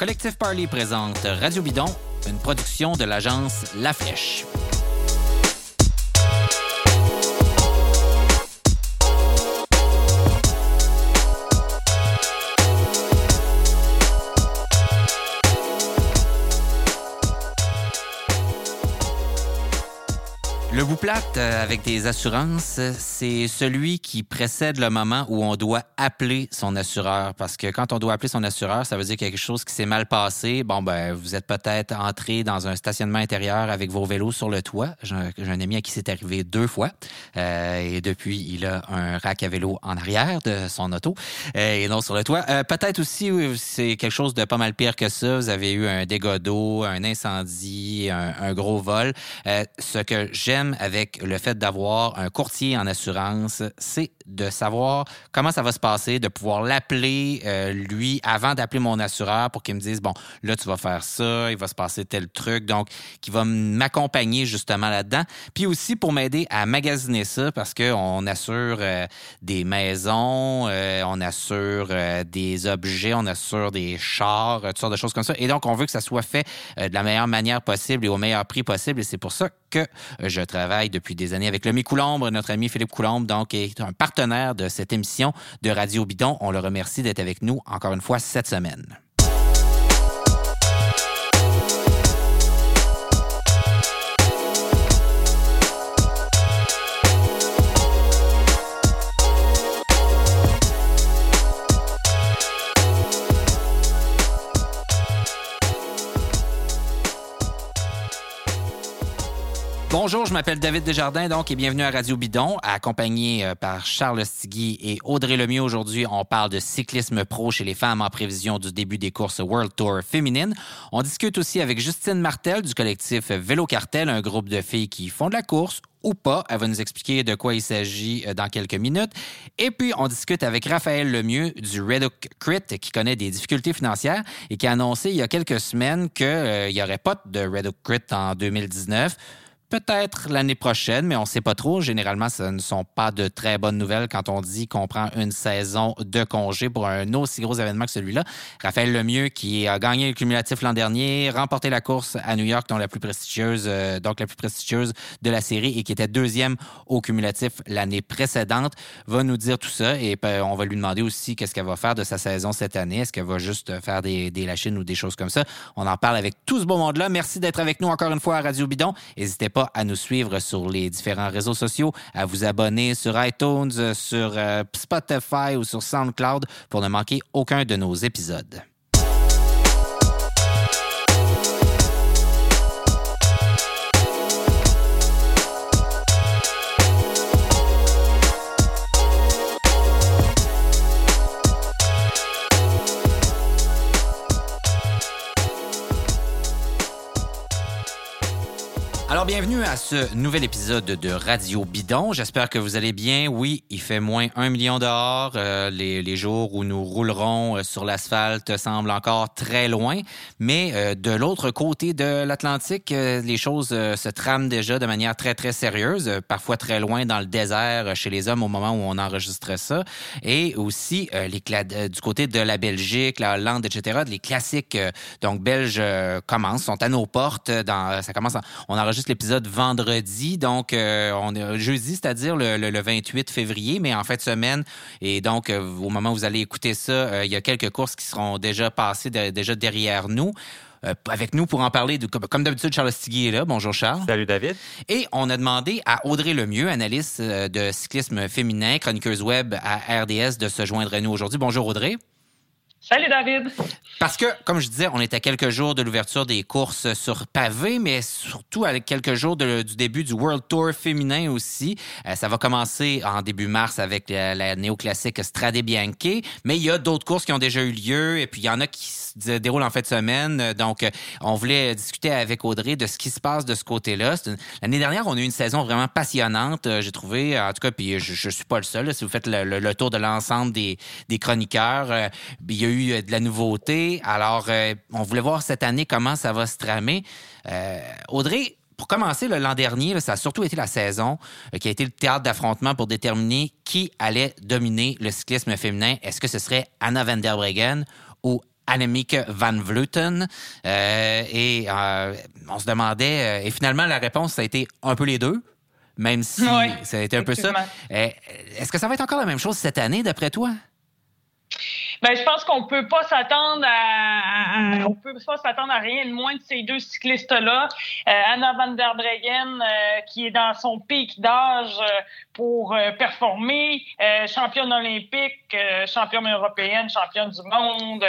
collectif Parley présente Radio Bidon, une production de l'agence La Flèche. Bout plate euh, avec des assurances, c'est celui qui précède le moment où on doit appeler son assureur. Parce que quand on doit appeler son assureur, ça veut dire quelque chose qui s'est mal passé. Bon, ben, vous êtes peut-être entré dans un stationnement intérieur avec vos vélos sur le toit. J'ai un, ami à qui c'est arrivé deux fois. Euh, et depuis, il a un rack à vélo en arrière de son auto euh, et non sur le toit. peut-être aussi, c'est quelque chose de pas mal pire que ça. Vous avez eu un dégât d'eau, un incendie, un, un gros vol. ce que j'aime avec le fait d'avoir un courtier en assurance, c'est de savoir comment ça va se passer, de pouvoir l'appeler, euh, lui, avant d'appeler mon assureur pour qu'il me dise, bon, là, tu vas faire ça, il va se passer tel truc. Donc, qui va m'accompagner justement là-dedans. Puis aussi pour m'aider à magasiner ça parce qu'on assure euh, des maisons, euh, on assure des objets, on assure des chars, toutes sortes de choses comme ça. Et donc, on veut que ça soit fait de la meilleure manière possible et au meilleur prix possible. Et c'est pour ça que je travaille depuis des années avec Lomi Coulombre, notre ami Philippe Coulombre, donc, est un partenaire de cette émission de Radio Bidon. On le remercie d'être avec nous encore une fois cette semaine. Bonjour, je m'appelle David Desjardins, donc, et bienvenue à Radio Bidon, accompagné euh, par Charles Stigui et Audrey Lemieux. Aujourd'hui, on parle de cyclisme pro chez les femmes en prévision du début des courses World Tour féminines. On discute aussi avec Justine Martel du collectif Vélo Cartel, un groupe de filles qui font de la course ou pas. Elle va nous expliquer de quoi il s'agit euh, dans quelques minutes. Et puis, on discute avec Raphaël Lemieux du Red Hook Crit, qui connaît des difficultés financières et qui a annoncé il y a quelques semaines qu'il euh, n'y aurait pas de Red Hook Crit en 2019 peut-être l'année prochaine, mais on ne sait pas trop. Généralement, ce ne sont pas de très bonnes nouvelles quand on dit qu'on prend une saison de congé pour un aussi gros événement que celui-là. Raphaël Lemieux, qui a gagné le cumulatif l'an dernier, remporté la course à New York, donc la plus prestigieuse, euh, donc la plus prestigieuse de la série et qui était deuxième au cumulatif l'année précédente, va nous dire tout ça et euh, on va lui demander aussi qu'est-ce qu'elle va faire de sa saison cette année. Est-ce qu'elle va juste faire des, des lachines ou des choses comme ça? On en parle avec tout ce beau monde-là. Merci d'être avec nous encore une fois à Radio Bidon. N'hésitez pas à nous suivre sur les différents réseaux sociaux, à vous abonner sur iTunes, sur euh, Spotify ou sur SoundCloud pour ne manquer aucun de nos épisodes. Alors, bienvenue à ce nouvel épisode de Radio Bidon. J'espère que vous allez bien. Oui, il fait moins un million dehors. Euh, les, jours où nous roulerons euh, sur l'asphalte semblent encore très loin. Mais euh, de l'autre côté de l'Atlantique, les choses se trament déjà de manière très, très sérieuse. parfois très loin dans le désert chez les hommes au moment où on enregistre ça. Et aussi du côté de la Belgique, la Hollande, etc. Les classiques donc belges commencent, sont à nos portes. Ça commence, on enregistre l'épisode vendredi, donc euh, on est jeudi, c'est-à-dire le, 28 février, mais en fin de semaine. Et donc, euh, au moment où vous allez écouter ça, euh, il y a quelques courses qui seront déjà passées, déjà derrière nous. avec nous pour en parler. De, comme d'habitude, Charles Stigui est là. Bonjour Charles. Salut David. Et on a demandé à Audrey Lemieux, analyste de cyclisme féminin, chroniqueuse web à RDS, de se joindre à nous aujourd'hui. Bonjour Audrey. Salut David. Parce que, comme je disais, on est à quelques jours de l'ouverture des courses sur pavé, mais surtout à quelques jours du début du World Tour féminin aussi. Euh, ça va commencer en début mars avec la, néoclassique Strade Bianche, mais il y a d'autres courses qui ont déjà eu lieu et puis il y en a qui se déroulent en fin de semaine. Donc, euh, on voulait discuter avec Audrey de ce qui se passe de ce côté-là. L'année dernière, on a eu une saison vraiment passionnante, euh, j'ai trouvé. En tout cas, puis je, je suis pas le seul. si vous faites le, tour de l'ensemble des chroniqueurs, il y a eu euh, de la nouveauté. Alors, euh, on voulait voir cette année comment ça va se tramer. Euh, Audrey, pour commencer, l'an dernier, ça a surtout été la saison qui a été le théâtre d'affrontement pour déterminer qui allait dominer le cyclisme féminin. Est-ce que ce serait Anna van der Breggen ou Annemiek van Vleuten? et on se demandait, et finalement, la réponse, ça a été un peu les deux même si ça a été un peu ça. Est-ce que ça va être encore la même chose cette année, d'après toi? Ben, je pense qu'on peut pas s'attendre à, on peut pas s'attendre à rien de moins de ces deux cyclistes-là. Euh, Anna van der Breggen, euh, qui est dans son pic d'âge euh, pour performer, championne olympique, championne européenne, championne du monde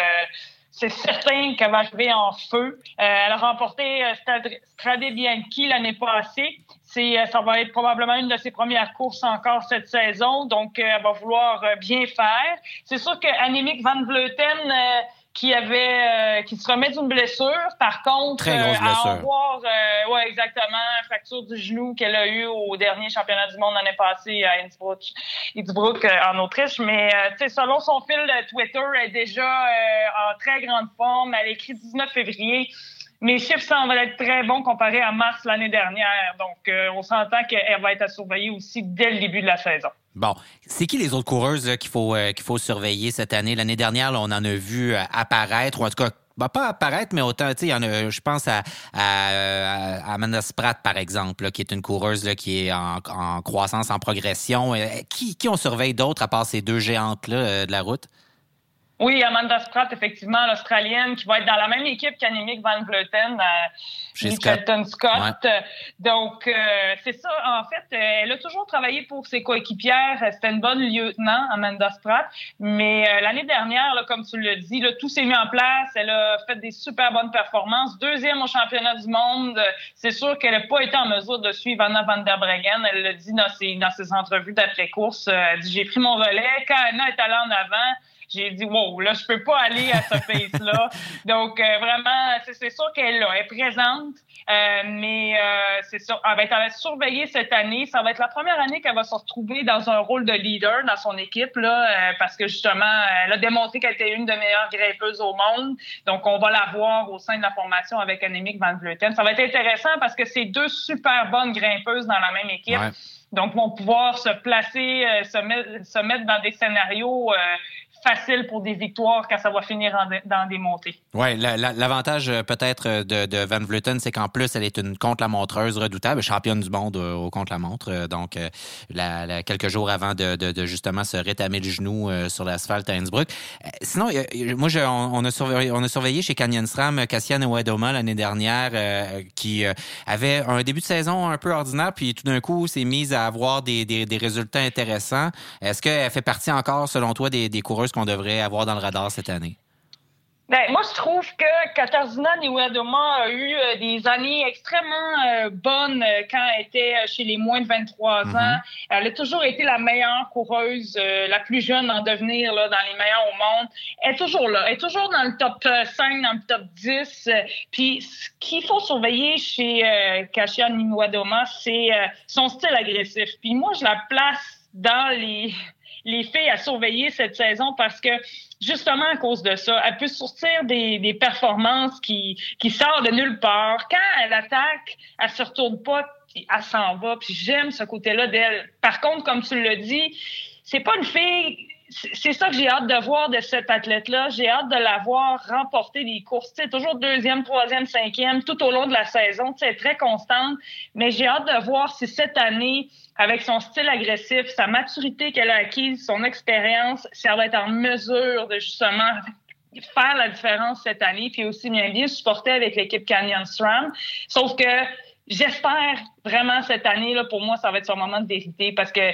c'est certain qu'elle va arriver en feu. elle a remporté Strade Bianchi l'année passée. C'est, euh, ça va être probablement une de ses premières courses encore cette saison, donc euh, elle va vouloir euh, bien faire. C'est sûr que Annemiek van Vleuten qui avait qui se remet d'une blessure. Par contre, Très grosse blessure. à ouais, exactement, fracture du genou qu'elle a eu au dernier championnat du monde l'année passée à Innsbruck, Innsbruck en Autriche. Mais selon son fil Twitter, elle est déjà en très grande forme. Elle écrit 19 février mes chiffres semblent être très bons comparés à mars l'année dernière. Donc, euh, on s'entend qu'elle va être à surveiller aussi dès le début de la saison. Bon, c'est qui les autres coureuses qu'il faut euh, qu'il faut surveiller cette année? L'année dernière, on en a vu euh, apparaître, ou en tout cas bah, pas apparaître, mais autant, tu sais, je pense à, à, Amanda Spratt, par exemple, qui est une coureuse qui est en, croissance, en progression. Qui, qui on surveille d'autres à part ces deux géantes-là de la route? Oui, Amanda Spratt, effectivement, l'Australienne, qui va être dans la même équipe qu'Annemiek van Vleuten, euh, Scott. Scott. Donc, euh, c'est ça. En fait, euh, elle a toujours travaillé pour ses coéquipières. C'était une bonne lieutenant, Amanda Spratt. Mais euh, l'année dernière, là, comme tu dit, là, tout s'est mis en place. Elle a fait des super bonnes performances. Deuxième au championnat du monde. C'est sûr qu'elle n'a pas été en mesure de suivre Anna van der Breggen. Elle l'a dit dans ses, dans ses entrevues d'après-course. Elle dit, j'ai pris mon relais. Quand Anna est allée en avant, j'ai dit wow, là je peux pas aller à ce pace-là. Donc euh, vraiment, c'est sûr qu'elle là, est présente, euh, mais euh, c'est sûr, elle va être surveiller cette année. Ça va être la première année qu'elle va se retrouver dans un rôle de leader dans son équipe là, parce que justement, elle a démontré qu'elle était une des meilleures grimpeuses au monde. Donc on va la voir au sein de la formation avec Annemiek van Vleuten. Ça va être intéressant parce que c'est deux super bonnes grimpeuses dans la même équipe. Donc, vont pouvoir se placer, se, mettre, se mettre dans des scénarios facile pour des victoires quand ça va finir dans des montées. Oui, l'avantage euh, peut-être euh, de, Van Vleuten, c'est qu'en plus, elle est une contre-la-montreuse redoutable, championne du monde euh, au contre-la-montre. Donc, quelques jours avant de, justement se rétamer le genou sur l'asphalte à Innsbruck. Sinon, moi, on, a surveillé, chez Canyon SRAM Cassiane Ouedoma l'année dernière, qui avait un début de saison un peu ordinaire, puis tout d'un coup, s'est mise à avoir des, résultats intéressants. Est-ce qu'elle fait partie encore, selon toi, des, des coureuses qu'on devrait avoir dans le radar cette année? Ben, moi, je trouve que Katarzyna Niwadoma a eu euh, des années extrêmement euh, bonnes euh, quand elle était chez les moins de 23 mm-hmm. ans. Elle a toujours été la meilleure coureuse, la plus jeune en devenir là, dans les meilleurs au monde. Elle est toujours là. Elle est toujours dans le top 5, dans le top 10. Puis, ce qu'il faut surveiller chez Kasia Niwadoma, c'est son style agressif. Puis moi, je la place dans les les filles à surveiller cette saison parce que justement à cause de ça, elle peut sortir des, des performances qui, qui sortent de nulle part. Quand elle attaque, elle se retourne pas, puis elle s'en va. Puis j'aime ce côté-là d'elle. Par contre, comme tu l'as dit, c'est pas une fille c'est ça que j'ai hâte de voir de cette athlète-là. J'ai hâte de la voir remporter des courses. C'est toujours deuxième, troisième, cinquième, tout au long de la saison. C'est très constante. Mais j'ai hâte de voir si cette année, avec son style agressif, sa maturité qu'elle a acquise, son expérience, si elle va être en mesure de justement faire la différence cette année, puis aussi bien bien supporter avec l'équipe Canyon SRAM. Sauf que j'espère vraiment cette année, là, pour moi, ça va être son moment de vérité parce que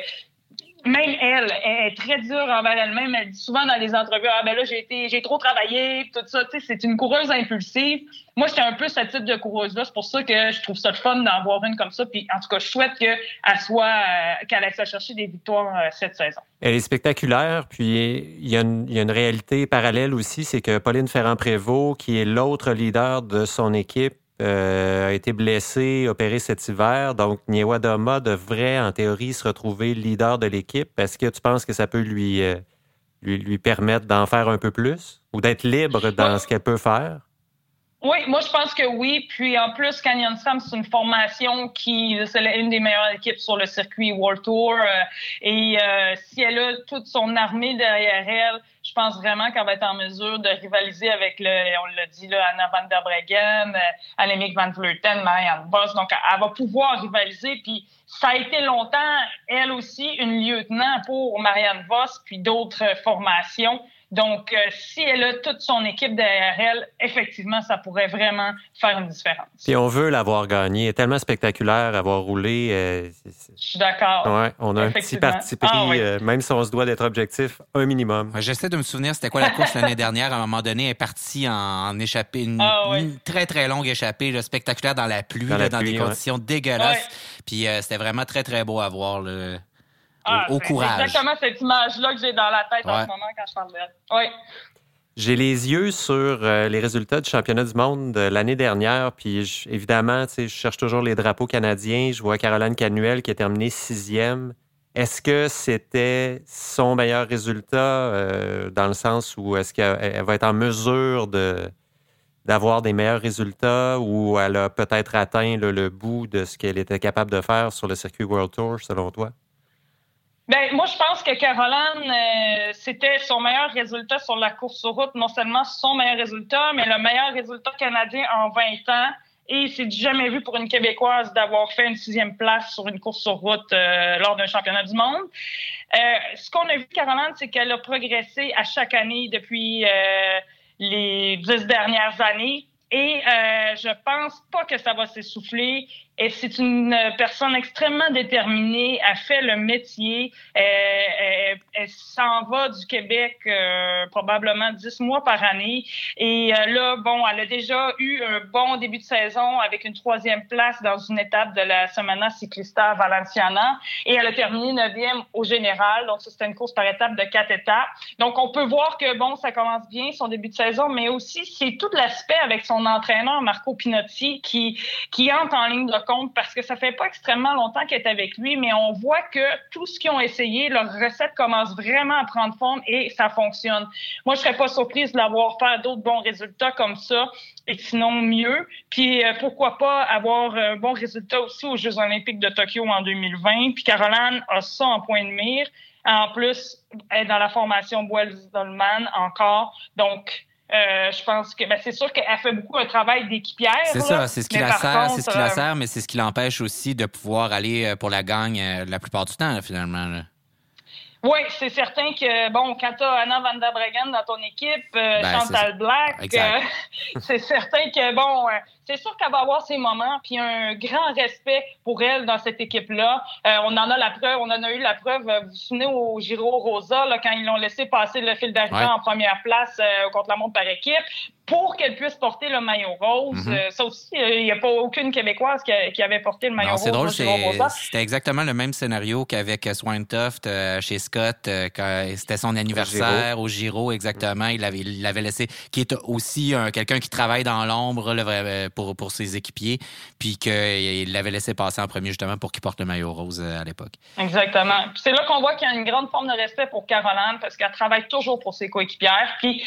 même elle, elle est très dure envers elle-même. Elle dit souvent dans les entrevues Ah ben là, j'ai été j'ai trop travaillé, tout ça. Tu sais, c'est une coureuse impulsive. Moi, j'étais un peu ce type de coureuse-là. C'est pour ça que je trouve ça fun d'en voir une comme ça. Puis en tout cas, je souhaite qu'elle soit euh, qu'elle aille chercher des victoires euh, cette saison. Elle est spectaculaire. Puis il y, a une, il y a une réalité parallèle aussi, c'est que Pauline Ferrand-Prévot, qui est l'autre leader de son équipe, euh, a été blessé, opéré cet hiver. Donc, Doma devrait, en théorie, se retrouver leader de l'équipe. Est-ce que tu penses que ça peut lui, euh, lui, lui, permettre d'en faire un peu plus ou d'être libre dans ce qu'elle peut faire? Oui, moi je pense que oui. Puis en plus, Canyon Sam, c'est une formation qui c'est une des meilleures équipes sur le circuit World Tour. Euh, et euh, si elle a toute son armée derrière elle, je pense vraiment qu'elle va être en mesure de rivaliser avec le, on l'a dit là, Anna van der Breggen, euh, Annemiek van Vleuten, Marianne Boss. Donc elle va pouvoir rivaliser. Puis ça a été longtemps, elle aussi, une lieutenant pour Marianne Voss, puis d'autres formations. Donc, euh, si elle a toute son équipe derrière elle, effectivement, ça pourrait vraiment faire une différence. Puis on veut l'avoir gagné. Elle est tellement spectaculaire, avoir roulé. Euh, Je suis d'accord. Ouais, on a un petit parti pris, ah euh, même si on se doit d'être objectif, un minimum. J'essaie de me souvenir, c'était quoi la course l'année dernière. À un moment donné, elle est partie en, échappée, ah une, très, très longue échappée, spectaculaire dans la pluie, dans, des conditions dégueulasses. Puis c'était vraiment très, très beau à voir. Ah, au, courage. C'est exactement cette image-là que j'ai dans la tête en ce moment quand je parle d'elle. Oui. J'ai les yeux sur euh, les résultats du championnat du monde de l'année dernière, puis évidemment, je cherche toujours les drapeaux canadiens. Je vois Caroline Canuel qui a terminé sixième. Est-ce que c'était son meilleur résultat euh, dans le sens où est-ce qu'elle va être en mesure de d'avoir des meilleurs résultats ou elle a peut-être atteint le bout de ce qu'elle était capable de faire sur le circuit World Tour, selon toi? Ben, moi, je pense que Caroline, euh, c'était son meilleur résultat sur la course sur route. Non seulement son meilleur résultat, mais le meilleur résultat canadien en 20 ans. Et c'est jamais vu pour une Québécoise d'avoir fait une sixième place sur une course sur route euh, lors d'un championnat du monde. Euh, ce qu'on a vu, Caroline, c'est qu'elle a progressé à chaque année depuis les dix dernières années. Et je pense pas que ça va s'essouffler. Et c'est une personne extrêmement déterminée. Elle fait le métier. Elle, elle, s'en va du Québec euh, probablement dix mois par année. Et euh, là, bon, elle a déjà eu un bon début de saison avec une troisième place dans une étape de la Semana Ciclista Valenciana. Et elle a terminé neuvième au général. Donc, c'était une course par étape de quatre étapes. Donc, on peut voir que, bon, ça commence bien son début de saison, mais aussi, c'est tout l'aspect avec son entraîneur, Marco Pinotti, qui, qui entre en ligne de compte parce que ça fait pas extrêmement longtemps qu'elle est avec lui, mais on voit que tout ce qu'ils ont essayé, leur recette commence vraiment à prendre forme et ça fonctionne. Moi, je serais pas surprise de l'avoir fait d'autres bons résultats comme ça et sinon mieux. Puis euh, pourquoi pas avoir un bon résultat aussi aux Jeux olympiques de Tokyo en 2020. Puis Caroline a ça en point de mire. En plus, elle est dans la formation Boels-Dolman encore. Donc, euh, je pense que ben, c'est sûr qu'elle fait beaucoup un travail d'équipière. C'est ça, c'est ce qui la sert, c'est ce qui la euh, sert, mais c'est ce qui l'empêche aussi de pouvoir aller euh, pour la gagne la plupart du temps, finalement. Oui, c'est certain que, bon, quand tu as Anna Van der Breggen dans ton équipe, ben, Chantal Black, c'est certain que, bon, c'est sûr qu'elle va avoir ses moments, puis un grand respect pour elle dans cette équipe-là. on en a la preuve, on en a eu la preuve, vous vous souvenez au Giro Rosa, là, quand ils l'ont laissé passer le fil d'arrivée en première place contre la montre par équipe pour qu'elle puisse porter le maillot rose. Mhm. Euh, ça aussi, euh, il n'y a pas aucune Québécoise qui, avait porté le maillot rose. C'est drôle, c'était exactement le même scénario qu'avec euh, Swinetoft chez Scott, quand c'était son anniversaire au Giro, exactement. Il l'avait il l'avait laissé, qui est aussi quelqu'un qui travaille dans l'ombre pour, pour ses équipiers, puis qu'il l'avait laissé passer en premier justement pour qu'il porte le maillot rose à l'époque. Exactement. C'est là qu'on voit qu'il y a une grande forme de respect pour Caroline parce qu'elle travaille toujours pour ses coéquipières, puis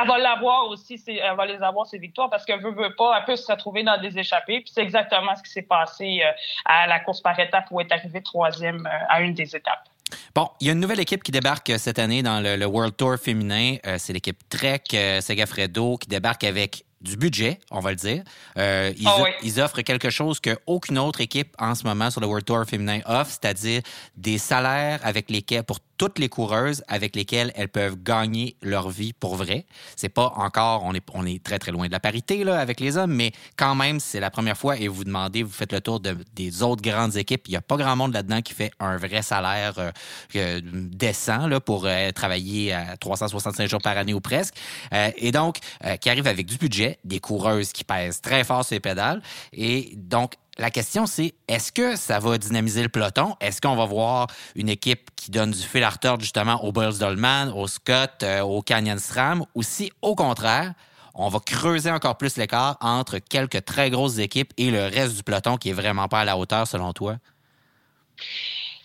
elle va l'avoir aussi elle va les avoir, ces victoires, parce qu'elle veut, veut pas, elle peut se retrouver dans des échappées. Puis c'est exactement ce qui s'est passé euh, à la course par étapes où elle est arrivée troisième euh, à une des étapes. Bon, il y a une nouvelle équipe qui débarque euh, cette année dans le, World Tour féminin. c'est l'équipe Trek Segafredo qui débarque avec du budget, on va le dire. ils, ah ils, offrent quelque chose qu'aucune autre équipe en ce moment sur le World Tour féminin offre, c'est-à-dire des salaires avec lesquels, pour toutes les coureuses avec lesquelles elles peuvent gagner leur vie pour vrai. C'est pas encore, on est, très très loin de la parité là, avec les hommes, mais quand même, c'est la première fois et vous demandez, vous faites le tour de, des autres grandes équipes. Il n'y a pas grand monde là-dedans qui fait un vrai salaire euh, décent là, pour euh, travailler à 365 jours par année ou presque. Euh, et donc, qui arrive avec du budget, des coureuses qui pèsent très fort sur les pédales. Et donc, la question, c'est est-ce que ça va dynamiser le peloton? Est-ce qu'on va voir une équipe qui donne du fil à retordre justement au Bulls Dolman, au Scott, euh, au Canyon SRAM, ou si, au contraire, on va creuser encore plus l'écart entre quelques très grosses équipes et le reste du peloton qui est vraiment pas à la hauteur selon toi?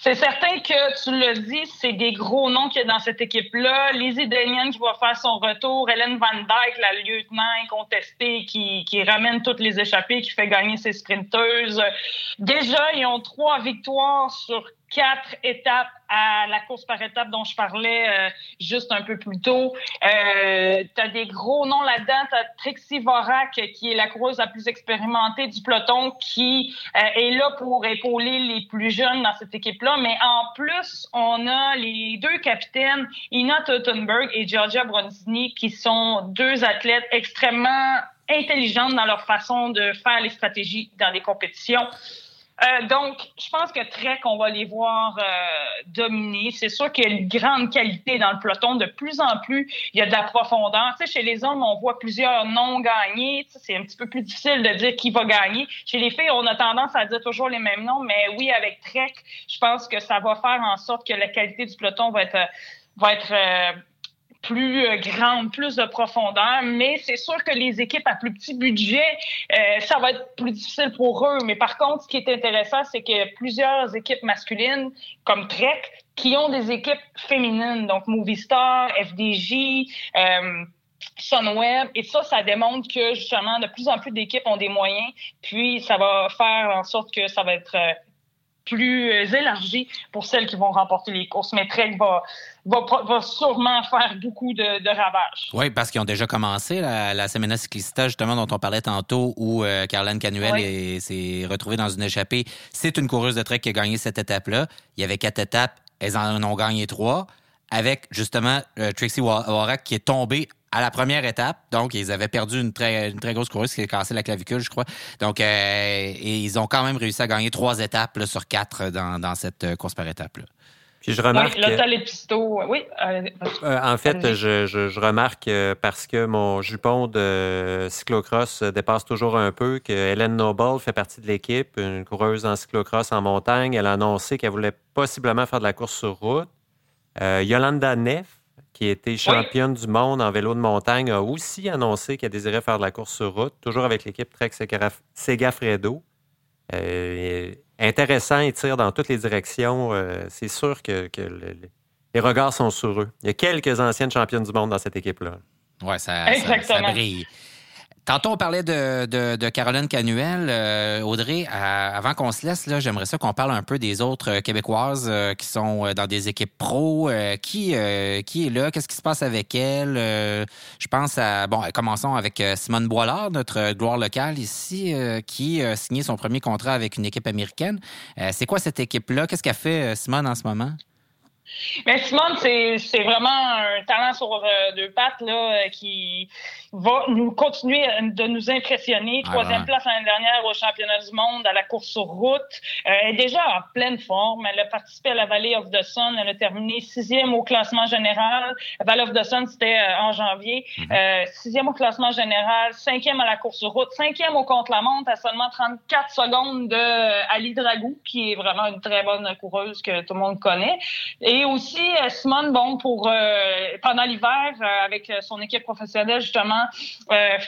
C'est certain que tu le dis, c'est des gros noms qu'il y a dans cette équipe-là. Lizzie Daniel qui va faire son retour, Hélène Van Dyke, la lieutenant incontestée qui, qui ramène toutes les échappées, qui fait gagner ses sprinteuses. Déjà, ils ont trois victoires sur quatre étapes à la course par étapes dont je parlais euh, juste un peu plus tôt. Euh, tu as des gros noms là-dedans. Tu as Trixie Vorak, qui est la coureuse la plus expérimentée du peloton, qui euh, est là pour épauler les plus jeunes dans cette équipe-là. Mais en plus, on a les deux capitaines, Ina Tottenberg et Georgia Bronzini, qui sont deux athlètes extrêmement intelligentes dans leur façon de faire les stratégies dans les compétitions. Euh, donc, je pense que Trek, on va les voir euh, dominer. C'est sûr qu'il y a une grande qualité dans le peloton. De plus en plus, il y a de la profondeur. Tu sais, chez les hommes, on voit plusieurs noms gagnés. c'est un petit peu plus difficile de dire qui va gagner. Chez les filles, on a tendance à dire toujours les mêmes noms. Mais oui, avec Trek, je pense que ça va faire en sorte que la qualité du peloton va être va être euh, plus euh, grande, plus de profondeur, mais c'est sûr que les équipes à plus petit budget, euh, ça va être plus difficile pour eux. Mais par contre, ce qui est intéressant, c'est que plusieurs équipes masculines, comme Trek, qui ont des équipes féminines, donc Movistar, FDJ, euh, Sunweb. Et ça, ça démontre que justement, de plus en plus d'équipes ont des moyens. Puis, ça va faire en sorte que ça va être euh, plus euh, élargi pour celles qui vont remporter les courses. Mais Trek va, va, sûrement faire beaucoup de, ravages. Oui, parce qu'ils ont déjà commencé la, la Cyclista, justement, dont on parlait tantôt, où euh, Caroline Canuel s'est retrouvée dans une échappée. C'est une coureuse de Trek qui a gagné cette étape-là. Il y avait quatre étapes, elles en ont gagné trois avec justement euh, Trixie Warak qui est tombée à la première étape. Donc, ils avaient perdu une très, une très grosse coureuse qui a cassé la clavicule, je crois. Donc, euh, ils ont quand même réussi à gagner trois étapes sur quatre dans, dans cette euh, course par étape. Là. Puis je remarque. Oui, oui. en fait, je, je, remarque parce que mon jupon de cyclocross dépasse toujours un peu que Hélène Noble fait partie de l'équipe, une coureuse en cyclocross en montagne. Elle a annoncé qu'elle voulait possiblement faire de la course sur route. Euh, Yolanda Neff, qui était championne du monde en vélo de montagne, a aussi annoncé qu'elle désirait faire de la course sur route, toujours avec l'équipe Trek Segafredo. Euh, intéressant, ils tirent dans toutes les directions. Euh, c'est sûr que, les regards sont sur eux. Il y a quelques anciennes championnes du monde dans cette équipe-là. Oui, ça, ça, brille. Tantôt, on parlait de, Caroline Canuel. Euh, Audrey, avant qu'on se laisse, là, j'aimerais ça qu'on parle un peu des autres euh, Québécoises euh, qui sont dans des équipes pro. qui, qui est là? Qu'est-ce qui se passe avec elle? je pense à... Bon, commençons avec Simone Boilard, notre gloire locale ici, qui a signé son premier contrat avec une équipe américaine. C'est quoi cette équipe-là? Qu'est-ce qu'a fait Simone en ce moment? Mais Simone, c'est vraiment un talent sur deux pattes là, qui va nous continuer de nous impressionner. Ah, Troisième place l'année dernière au championnat du monde à la course sur route. Euh, elle est déjà en pleine forme. Elle a participé à la Valley of the Sun. Elle a terminé sixième au classement général. Valley of the Sun, c'était en janvier. Mhm. sixième au classement général, cinquième à la course sur route, cinquième au contre-la-montre à seulement 34 secondes de Ali Dragou, qui est vraiment une très bonne coureuse que tout le monde connaît. Et aussi, euh, Simone, bon, pour euh, pendant l'hiver, euh, avec son équipe professionnelle, justement,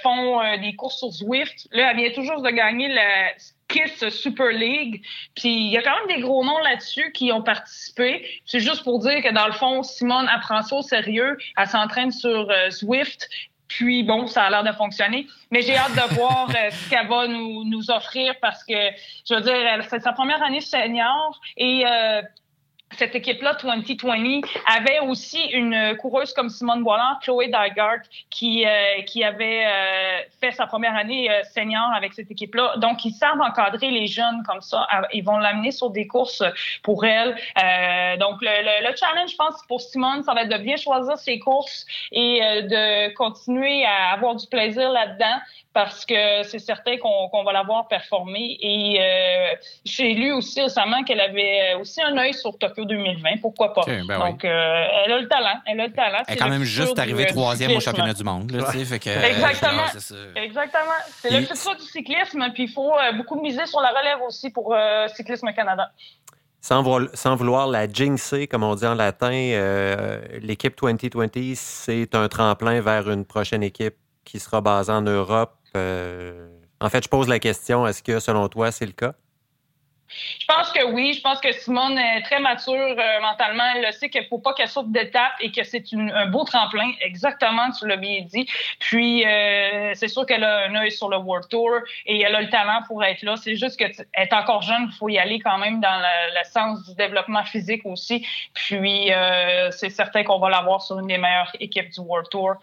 font des courses sur Zwift. Là, elle vient toujours de gagner la Kiss Super League. Puis il y a quand même des gros noms là-dessus qui ont participé. C'est juste pour dire que dans le fond, Simone apprend ça au sérieux. Elle s'entraîne sur Zwift. Puis bon, ça a l'air de fonctionner. Mais j'ai hâte de voir ce qu'elle va nous, nous, offrir parce que, je veux dire, c'est sa première année senior et cette équipe-là, 2020, avait aussi une coureuse comme Simone Boiland, Chloé Dygart, qui, euh, qui avait euh, fait sa première année euh, senior avec cette équipe-là. Donc, ils savent encadrer les jeunes comme ça. Ils vont l'amener sur des courses pour elle. donc, le, le, challenge, je pense, pour Simone, ça va être de bien choisir ses courses et de continuer à avoir du plaisir là-dedans parce que c'est certain qu'on va la voir performer. Et j'ai lu aussi récemment qu'elle avait aussi un œil sur Tokyo 2020, pourquoi pas. Ben Donc, euh, elle a le talent. Elle a le talent. Elle est quand même juste arrivée troisième au championnat du monde. Exactement. Exactement. C'est le futur du cyclisme, puis il faut euh, beaucoup miser sur la relève aussi pour euh, Cyclisme Canada. Sans, vouloir la jinxer, comme on dit en latin, l'équipe 2020, c'est un tremplin vers une prochaine équipe qui sera basée en Europe. en fait, je pose la question, est-ce que selon toi, c'est le cas? Je pense que oui. Je pense que Simone est très mature euh, mentalement. Elle sait qu'il ne faut pas qu'elle sorte d'étape et que c'est un beau tremplin. Exactement, tu l'as bien dit. Puis, euh, c'est sûr qu'elle a un œil sur le World Tour et elle a le talent pour être là. C'est juste qu'elle est encore jeune. Il faut y aller quand même dans le, sens du développement physique aussi. Puis, euh, c'est certain qu'on va l'avoir sur une des meilleures équipes du World Tour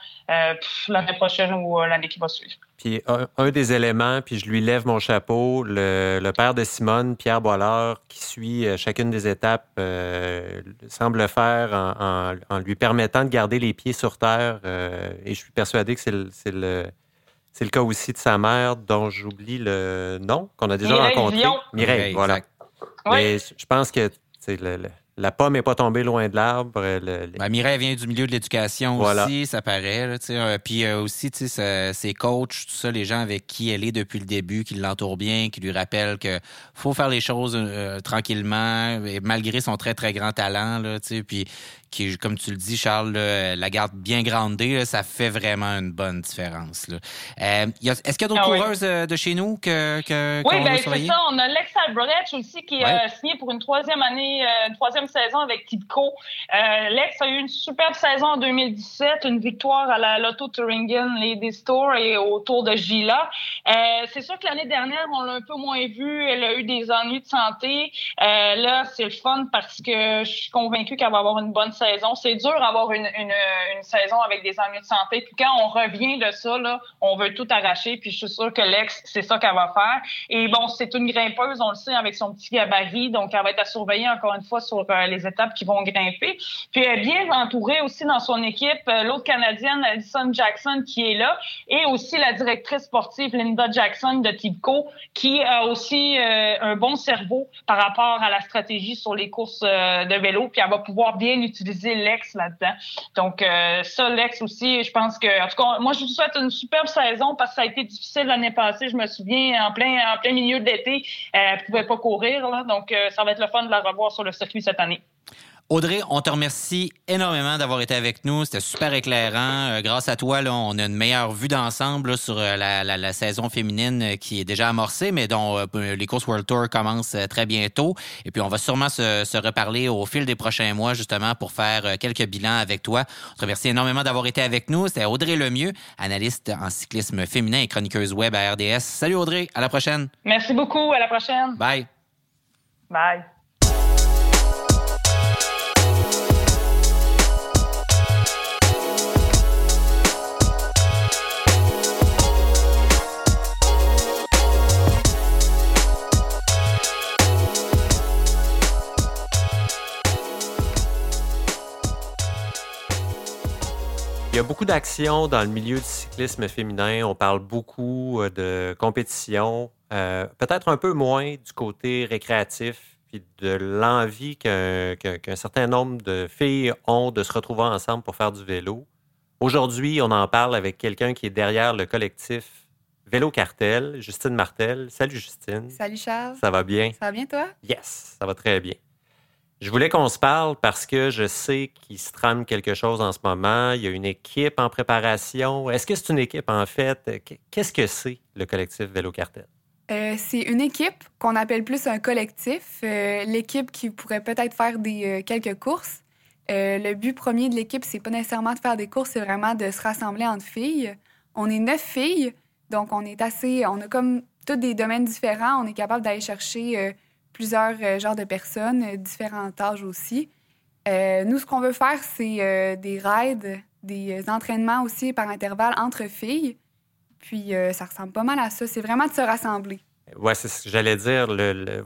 l'année prochaine ou l'année qui va suivre. Puis un, des éléments, puis je lui lève mon chapeau, le, père de Simone, Pierre Qui suit euh, chacune des étapes, euh, semble le faire en, lui permettant de garder les pieds sur terre. Euh, et je suis persuadé que c'est le, le, le, cas aussi de sa mère, dont j'oublie le nom, qu'on a déjà rencontré. Mireille, voilà. Mais je pense que le la pomme n'est pas tombée loin de l'arbre. Ben, Mireille vient du milieu de l'éducation aussi, ça paraît. Là, euh, puis euh, aussi, ses coachs, tout ça, les gens avec qui elle est depuis le début, qui l'entourent bien, qui lui rappellent que faut faire les choses euh, tranquillement, et malgré son très, très grand talent. Là, puis qui, comme tu le dis, Charles, la garde bien grandée, ça fait vraiment une bonne différence. Euh, est-ce qu'il y a d'autres ah coureuses euh, de chez nous que, que Oui, bien, c'est ça. On a Lex Albrecht aussi qui a signé pour une troisième année, euh, une troisième saison avec Tipco. Lex a eu une superbe saison en 2017, une victoire à la Lotto Thuringen Ladies Tour et au Tour de Gila. c'est sûr que l'année dernière, on l'a un peu moins vue. Elle a eu des ennuis de santé. là, c'est le fun parce que je suis convaincue qu'elle va avoir une bonne saison. C'est dur d'avoir une, une, saison avec des ennuis de santé. Puis quand on revient de ça, là, on veut tout arracher. Puis je suis sûre que Lex, c'est ça qu'elle va faire. Et bon, c'est une grimpeuse, on le sait, avec son petit gabarit. Donc, elle va être à surveiller encore une fois sur euh, les étapes qui vont grimper. Puis elle est bien entourée aussi dans son équipe. Euh, l'autre Canadienne, Alison Jackson, qui est là. Et aussi la directrice sportive, Linda Jackson de Tibco, qui a aussi euh, un bon cerveau par rapport à la stratégie sur les courses de vélo. Puis elle va pouvoir bien utiliser Lex là-dedans. Donc, euh, ça, Lex aussi, je pense que, en tout cas, moi, je vous souhaite une superbe saison parce que ça a été difficile l'année passée. Je me souviens, en plein, milieu d'été, elle ne pouvait pas courir. Là, donc, euh, ça va être le fun de la revoir sur le circuit cette année. Audrey, on te remercie énormément d'avoir été avec nous. C'était super éclairant. Euh, grâce à toi, là, on a une meilleure vue d'ensemble sur euh, la, saison féminine euh, qui est déjà amorcée, mais dont les courses World Tour commencent très bientôt. Et puis, on va sûrement se, reparler au fil des prochains mois, justement, pour faire quelques bilans avec toi. On te remercie énormément d'avoir été avec nous. C'était Audrey Lemieux, analyste en cyclisme féminin et chroniqueuse web à RDS. Salut Audrey, à la prochaine. Merci beaucoup, à la prochaine. Bye. Bye. Y a beaucoup d'actions dans le milieu du cyclisme féminin. On parle beaucoup euh, de compétition, euh, peut-être un peu moins du côté récréatif, puis de l'envie qu'un certain nombre de filles ont de se retrouver ensemble pour faire du vélo. Aujourd'hui, on en parle avec quelqu'un qui est derrière le collectif Vélo Cartel, Justine Martel. Salut Justine. Salut Charles. Ça va bien? Ça va bien toi? Yes, ça va très bien. Je voulais qu'on se parle parce que je sais qu'il se trame quelque chose en ce moment. Il y a une équipe en préparation. Est-ce que c'est une équipe en fait? Qu'est-ce que c'est le collectif Vélo Cartel? Euh, c'est une équipe qu'on appelle plus un collectif. Euh, l'équipe qui pourrait peut-être faire des, euh, quelques courses. le but premier de l'équipe, c'est pas nécessairement de faire des courses, c'est vraiment de se rassembler entre filles. On est neuf filles, donc on est assez. On a comme tous des domaines différents. On est capable d'aller chercher plusieurs euh, genres de personnes, euh, différents âges aussi. Euh, nous, ce qu'on veut faire, c'est des raids, des entraînements aussi par intervalle entre filles. Puis ça ressemble pas mal à ça. C'est vraiment de se rassembler. Oui, c'est ce que j'allais dire.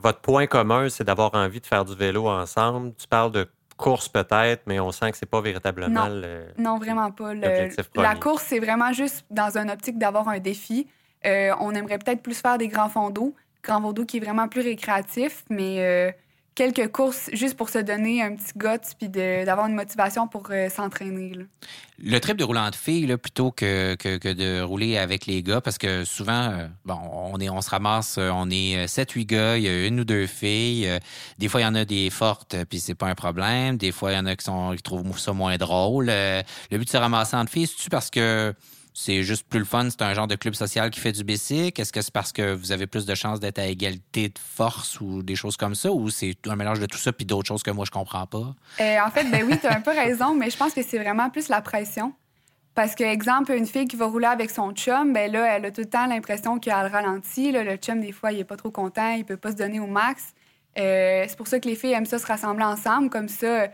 votre point commun, c'est d'avoir envie de faire du vélo ensemble. Tu parles de course peut-être, mais on sent que c'est pas véritablement non, le. Non, vraiment pas. la course, c'est vraiment juste dans une optique d'avoir un défi. on aimerait peut-être plus faire des grands fonds d'eau, Grand Vaudoux qui est vraiment plus récréatif, mais euh, quelques courses juste pour se donner un petit goût puis d'avoir une motivation pour euh, s'entraîner. Le trip de roulant de filles, plutôt que, que, de rouler avec les gars, parce que souvent, euh, bon, on, est, on se ramasse, on est 7-8 gars, il y a une ou deux filles. des fois, il y en a des fortes, puis c'est pas un problème. Des fois, il y en a qui, sont, qui trouvent ça moins drôle. le but de se ramasser entre filles, c'est-tu parce que c'est juste plus le fun, c'est un genre de club social qui fait du basic? Est-ce que c'est parce que vous avez plus de chances d'être à égalité de force ou des choses comme ça? Ou c'est un mélange de tout ça puis d'autres choses que moi, je comprends pas? Euh, en fait, ben oui, tu as un peu raison, mais je pense que c'est vraiment plus la pression. Parce que, exemple, une fille qui va rouler avec son chum, ben là, elle a tout le temps l'impression qu'elle a le ralenti. le chum, des fois, il est pas trop content, il peut pas se donner au max. Euh, c'est pour ça que les filles aiment ça se rassembler ensemble. Comme ça,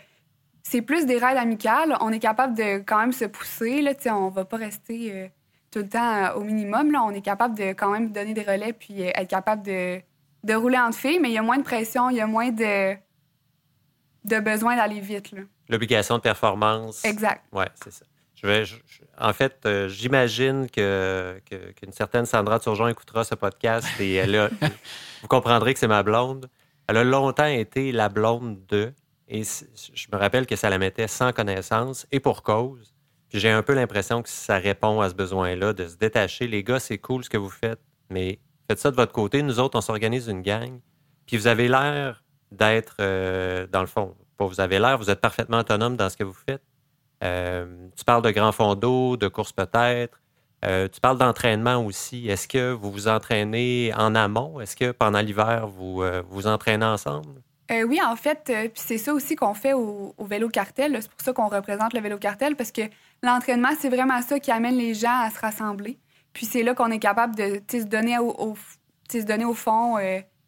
c'est plus des raids amicales. On est capable de quand même se pousser. Là, on va pas rester euh, tout le temps euh, au minimum. Là. On est capable de quand même donner des relais puis être capable de, de rouler entre filles, mais il y a moins de pression, il y a moins de, de besoin d'aller vite. L'obligation de performance. Exact. Oui, c'est ça. Je vais, en fait, euh, j'imagine que, qu'une certaine Sandra Turgeon écoutera ce podcast et elle a, vous comprendrez que c'est ma blonde. Elle a longtemps été la blonde de, et je me rappelle que ça la mettait sans connaissance et pour cause. Puis j'ai un peu l'impression que ça répond à ce besoin-là de se détacher. Les gars, c'est cool ce que vous faites, mais faites ça de votre côté. Nous autres, on s'organise une gang. Puis vous avez l'air d'être, euh, dans le fond, vous avez l'air, vous êtes parfaitement autonome dans ce que vous faites. Euh, tu parles de grands fonds d'eau, de courses peut-être. Euh, tu parles d'entraînement aussi. Est-ce que vous vous entraînez en amont? Est-ce que pendant l'hiver, vous vous entraînez ensemble? Oui, en fait, c'est ça aussi qu'on fait au, vélo cartel. C'est pour ça qu'on représente le vélo cartel, parce que l'entraînement, c'est vraiment ça qui amène les gens à se rassembler. Puis c'est là qu'on est capable de se donner au, se donner au fond,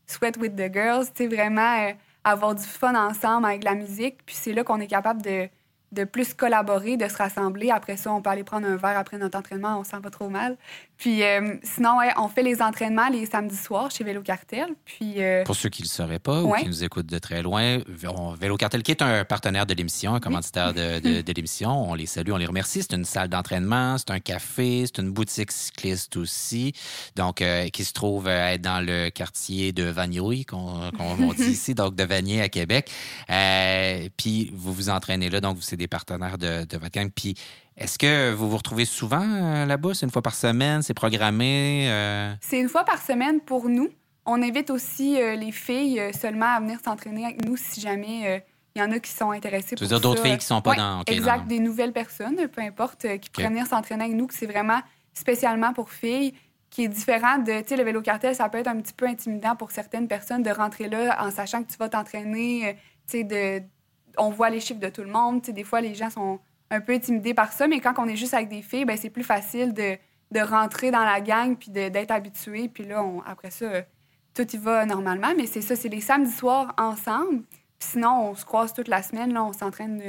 sweat with the girls, vraiment avoir du fun ensemble avec la musique. Puis c'est là qu'on est capable de, de plus collaborer, de se rassembler. Après ça, on peut aller prendre un verre après notre entraînement, on sent pas trop mal. Puis euh, sinon, ouais, on fait les entraînements les samedis soirs chez Vélo Cartel. Puis, euh, Pour ceux qui ne le sauraient pas ou qui nous écoutent de très loin, Vélo Cartel, qui est un partenaire de l'émission, un commanditaire de, de, l'émission, on les salue, on les remercie. C'est une salle d'entraînement, c'est un café, c'est une boutique cycliste aussi, donc euh, qui se trouve être dans le quartier de Vanier, qu'on dit ici, donc de Vanier à Québec. puis vous vous entraînez là, donc c'est des partenaires de, de votre gang. Puis est-ce que vous vous retrouvez souvent euh, là-bas? C'est une fois par semaine? C'est programmé? Euh? C'est une fois par semaine pour nous. On invite aussi euh, les filles seulement à venir s'entraîner avec nous si jamais il y en a qui sont intéressées. Tu veux dire d'autres filles qui sont pas dans... exact, des nouvelles personnes, peu importe, qui pourraient venir s'entraîner avec nous, que c'est vraiment spécialement pour filles qui est différent de, tu sais, le vélo cartel, ça peut être un petit peu intimidant pour certaines personnes de rentrer là en sachant que tu vas t'entraîner, tu sais, de, on voit les chiffres de tout le monde, tu sais, des fois les gens sont un peu intimidé par ça, mais quand on est juste avec des filles, ben, c'est plus facile de, de, rentrer dans la gang puis d'être habitué. Puis là, on, après ça, tout y va normalement. Mais c'est ça, c'est les samedis soirs ensemble. sinon, on se croise toute la semaine. Là, on s'entraîne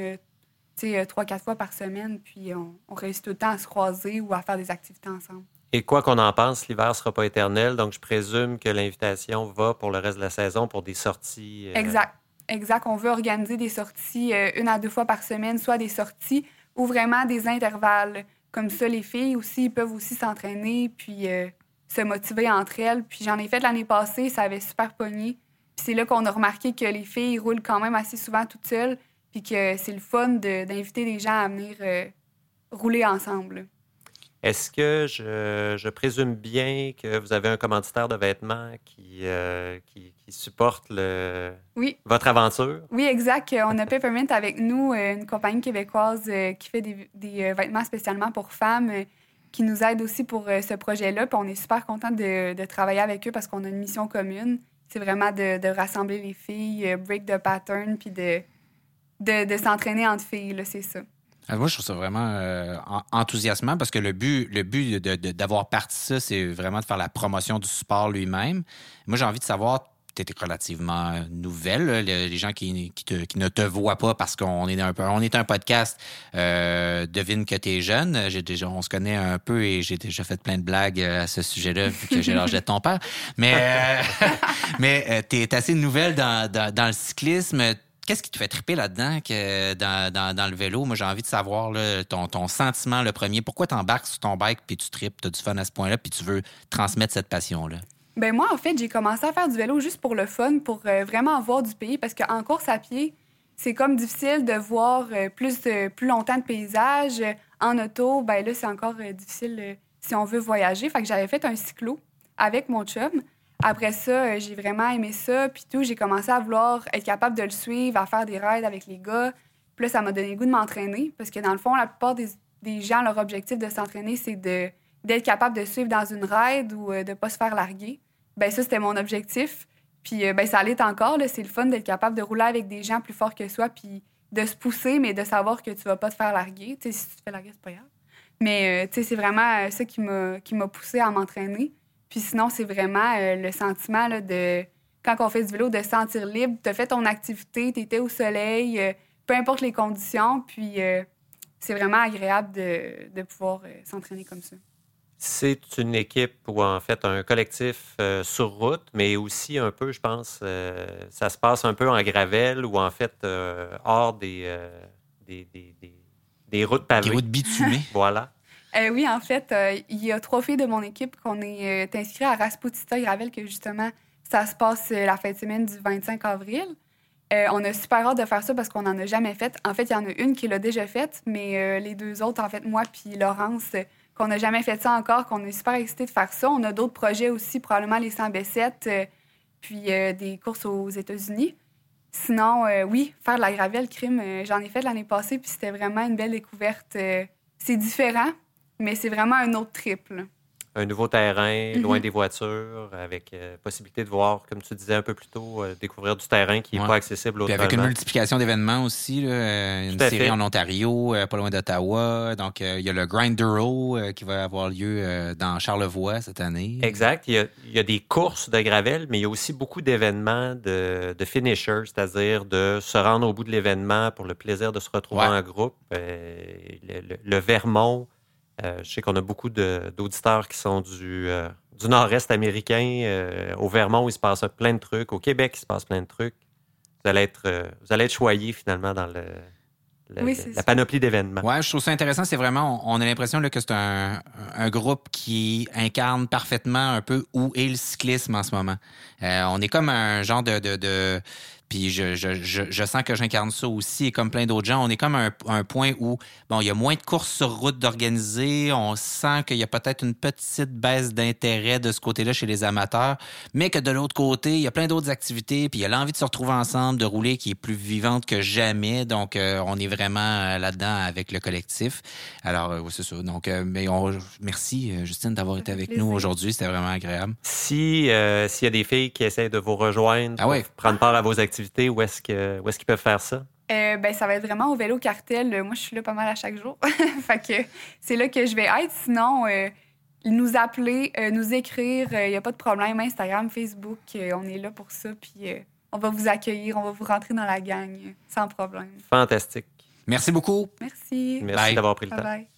euh, trois, quatre fois par semaine. Puis on, réussit tout le temps à se croiser ou à faire des activités ensemble. Et quoi qu'on en pense, l'hiver ne sera pas éternel. Donc, je présume que l'invitation va pour le reste de la saison pour des sorties. Euh, exact. Exact. On veut organiser des sorties euh, une à deux fois par semaine, soit des sorties ou vraiment des intervalles. Comme ça, les filles aussi peuvent aussi s'entraîner puis euh, se motiver entre elles. Puis j'en ai fait l'année passée, ça avait super pogné. Puis c'est là qu'on a remarqué que les filles roulent quand même assez souvent toutes seules, puis que c'est le fun d'inviter des gens à venir euh, rouler ensemble. Est-ce que je, présume bien que vous avez un commanditaire de vêtements qui, euh, qui, supporte le, votre aventure? Oui, exact. On a Peppermint avec nous, euh, une compagnie québécoise euh, qui fait des, vêtements spécialement pour femmes, qui nous aide aussi pour ce projet-là. Puis on est super content de, travailler avec eux parce qu'on a une mission commune. C'est vraiment de, rassembler les filles, break the pattern, puis de, de, s'entraîner entre filles, c'est ça. Ah, moi, je trouve ça vraiment euh, enthousiasmant parce que le but, le but d'avoir parti ça, c'est vraiment de faire la promotion du sport lui-même. Moi, j'ai envie de savoir, tu es relativement nouvelle, les, gens qui, ne te voient pas parce qu'on est un on est un podcast, euh, devine que tu es jeune. Déjà, on se connaît un peu et j'ai déjà fait plein de blagues à ce sujet-là vu que j'ai l'âge de ton père. Mais, euh, mais tu es assez nouvelle dans, dans le cyclisme Qu'est-ce qui te fait triper là-dedans dans, le vélo? Moi, j'ai envie de savoir ton, ton, sentiment le premier. Pourquoi tu embarques sur ton bike puis tu tripes, tu as du fun à ce point-là, puis tu veux transmettre cette passion-là? Ben moi, en fait, j'ai commencé à faire du vélo juste pour le fun, pour euh, vraiment voir du pays, parce qu'en course à pied, c'est comme difficile de voir euh, plus, plus longtemps de paysages. En auto, ben là, c'est encore euh, difficile si on veut voyager. Fait que j'avais fait un cyclo avec mon chum. Après ça, euh, j'ai vraiment aimé ça. Puis tout, j'ai commencé à vouloir être capable de le suivre, à faire des raids avec les gars. Puis là, ça m'a donné goût de m'entraîner. Parce que dans le fond, la plupart des, gens, leur objectif de s'entraîner, c'est d'être capable de suivre dans une ride ou de ne pas se faire larguer. Ben ça, c'était mon objectif. Puis ben, ça allait encore. C'est le fun d'être capable de rouler avec des gens plus forts que soi, puis de se pousser, mais de savoir que tu vas pas te faire larguer. si tu te fais larguer, c'est pas grave. Mais c'est vraiment ça qui m'a poussé à m'entraîner. Puis sinon, c'est vraiment le sentiment de quand on fait du vélo, de se sentir libre. Tu as fait ton activité, tu étais au soleil, euh, peu importe les conditions. Puis euh, c'est vraiment agréable de, pouvoir euh, s'entraîner comme ça. C'est une équipe ou en fait un collectif sur route, mais aussi un peu, je pense, ça se passe un peu en gravelle ou en fait hors des, des, des, des, routes pavées. Des routes bitumées. voilà. Oui, en fait, il y a trois filles de mon équipe qu'on est inscrites à Rasputita Gravel, que justement, ça se passe euh, la fin de semaine du 25 avril. Euh, on a super hâte de faire ça parce qu'on n'en a jamais fait. En fait, il y en a une qui l'a déjà faite, mais euh, les deux autres, en fait, moi puis Laurence, qu'on n'a jamais fait ça encore, qu'on est super excités de faire ça. On a d'autres projets aussi, probablement les 100 B7, puis des courses aux États-Unis. Sinon, oui, faire de la gravelle crime, j'en ai fait l'année passée, puis c'était vraiment une belle découverte. c'est différent, mais c'est vraiment un autre triple un nouveau terrain, loin mhm. des voitures, avec euh, possibilité de voir, comme tu disais un peu plus tôt, euh, découvrir du terrain qui n'est pas accessible autrement. Puis avec une multiplication d'événements aussi, euh, une série en Ontario, pas loin d'Ottawa. Donc, il y a le Grindero qui va avoir lieu dans Charlevoix cette année. Exact. Il y, a, des courses de gravel, mais il y a aussi beaucoup d'événements de, de finishers, c'est-à-dire de se rendre au bout de l'événement pour le plaisir de se retrouver en groupe. le Vermont euh, je sais qu'on a beaucoup d'auditeurs qui sont du, euh, du nord-est américain, euh, au Vermont où il se passe plein de trucs, au Québec il se passe plein de trucs. Vous allez être, vous allez être choyés finalement dans le, la panoplie d'événements. Oui, je trouve ça intéressant. C'est vraiment, on a l'impression que c'est un, un, groupe qui incarne parfaitement un peu où est le cyclisme en ce moment. on est comme un genre de, de puis je, je, je, sens que j'incarne ça aussi, et comme plein d'autres gens. On est comme un, un point où, bon, il y a moins de courses sur route d'organiser. On sent qu'il y a peut-être une petite baisse d'intérêt de ce côté-là chez les amateurs, mais que de l'autre côté, il y a plein d'autres activités, puis il y a l'envie de se retrouver ensemble, de rouler qui est plus vivante que jamais. Donc, euh, on est vraiment euh, là-dedans avec le collectif. Alors, euh, c'est ça. Donc, mais on, merci, Justine, d'avoir été avec nous aujourd'hui. C'était vraiment agréable. Si, s'il y a des filles qui essaient de vous rejoindre, ah pour prendre part à vos activités, où est-ce qu'ils peuvent faire ça? Euh, ben, ça va être vraiment au vélo cartel. Moi, je suis là pas mal à chaque jour. fait que c'est là que je vais être. Sinon, euh, nous appeler, euh, nous écrire, il n'y a pas de problème. Instagram, Facebook, on est là pour ça. Puis on va vous accueillir, on va vous rentrer dans la gang sans problème. Fantastique. Merci beaucoup. Merci. Merci d'avoir pris le temps. Bye.